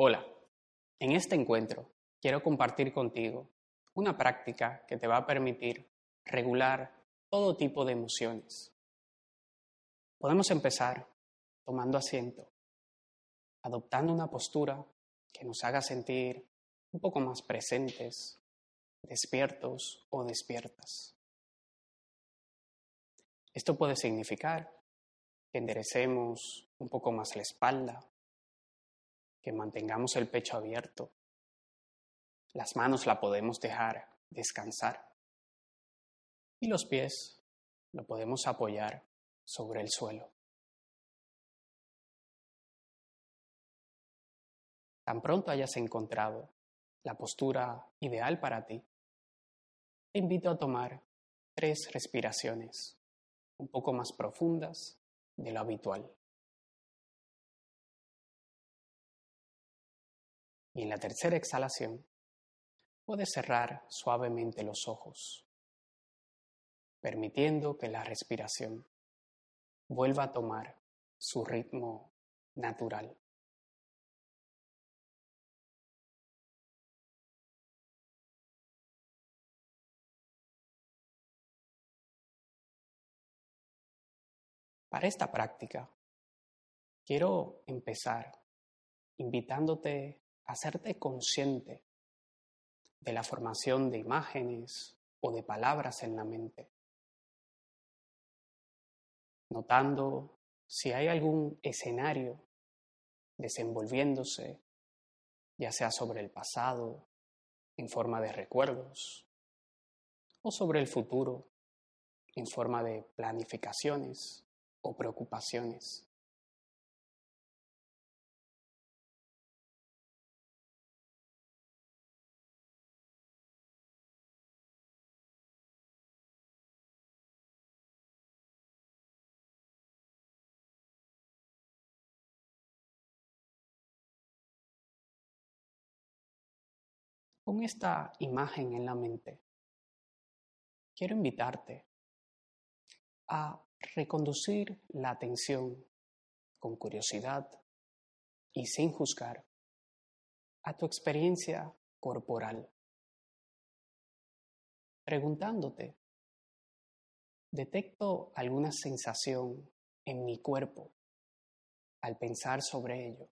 Hola, en este encuentro quiero compartir contigo una práctica que te va a permitir regular todo tipo de emociones. Podemos empezar tomando asiento, adoptando una postura que nos haga sentir un poco más presentes, despiertos o despiertas. Esto puede significar que enderecemos un poco más la espalda, que mantengamos el pecho abierto. Las manos la podemos dejar descansar y los pies lo podemos apoyar sobre el suelo. Tan pronto hayas encontrado la postura ideal para ti, te invito a tomar tres respiraciones un poco más profundas de lo habitual. Y en la tercera exhalación, puedes cerrar suavemente los ojos, permitiendo que la respiración vuelva a tomar su ritmo natural. Para esta práctica, quiero empezar invitándote hacerte consciente de la formación de imágenes o de palabras en la mente, notando si hay algún escenario desenvolviéndose, ya sea sobre el pasado, en forma de recuerdos, o sobre el futuro, en forma de planificaciones o preocupaciones. Con esta imagen en la mente, quiero invitarte a reconducir la atención con curiosidad y sin juzgar a tu experiencia corporal, preguntándote, ¿detecto alguna sensación en mi cuerpo al pensar sobre ello?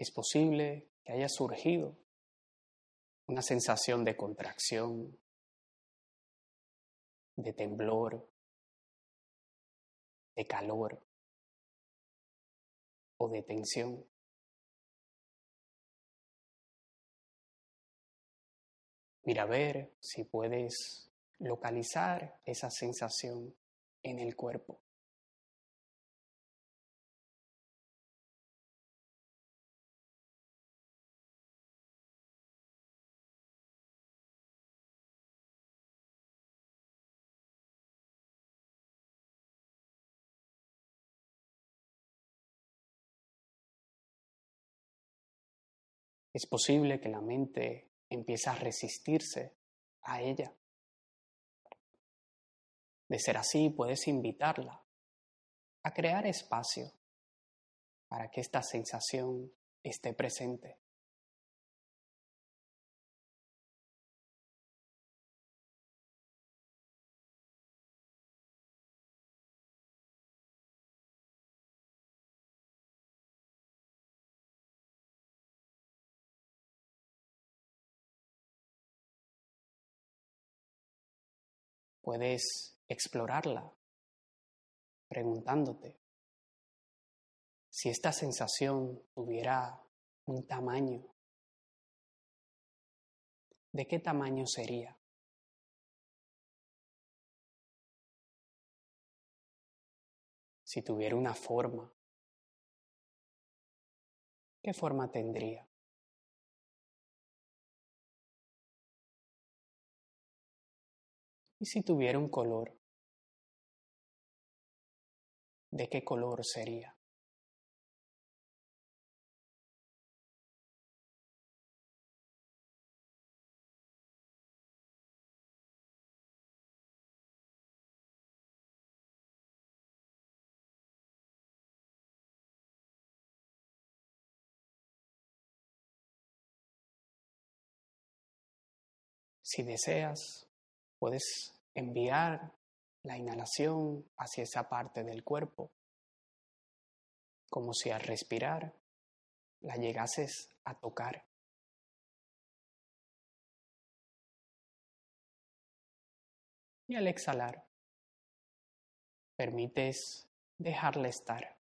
Es posible que haya surgido una sensación de contracción, de temblor, de calor o de tensión. Mira ver si puedes localizar esa sensación en el cuerpo. Es posible que la mente empiece a resistirse a ella. De ser así, puedes invitarla a crear espacio para que esta sensación esté presente. Puedes explorarla preguntándote si esta sensación tuviera un tamaño, ¿de qué tamaño sería? Si tuviera una forma, ¿qué forma tendría? ¿Y si tuviera un color? ¿De qué color sería? Si deseas, puedes enviar la inhalación hacia esa parte del cuerpo, como si al respirar la llegases a tocar. Y al exhalar, permites dejarla estar.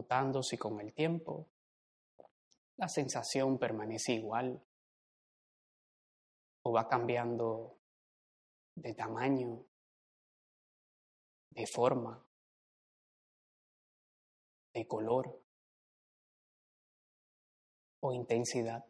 Notando si con el tiempo la sensación permanece igual o va cambiando de tamaño, de forma, de color o intensidad.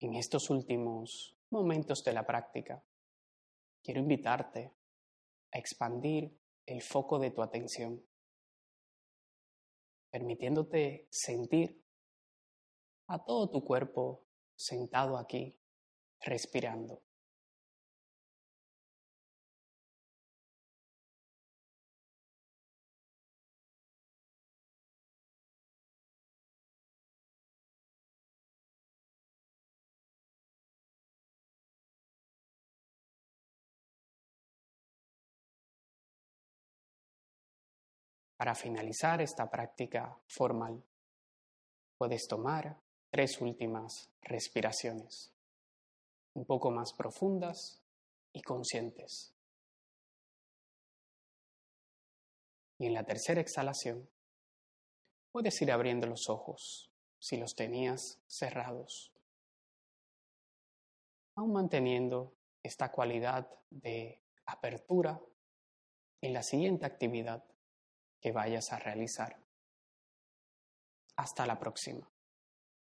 En estos últimos momentos de la práctica, quiero invitarte a expandir el foco de tu atención, permitiéndote sentir a todo tu cuerpo sentado aquí, respirando. Para finalizar esta práctica formal, puedes tomar tres últimas respiraciones, un poco más profundas y conscientes. Y en la tercera exhalación, puedes ir abriendo los ojos si los tenías cerrados, aún manteniendo esta cualidad de apertura en la siguiente actividad que vayas a realizar. Hasta la próxima.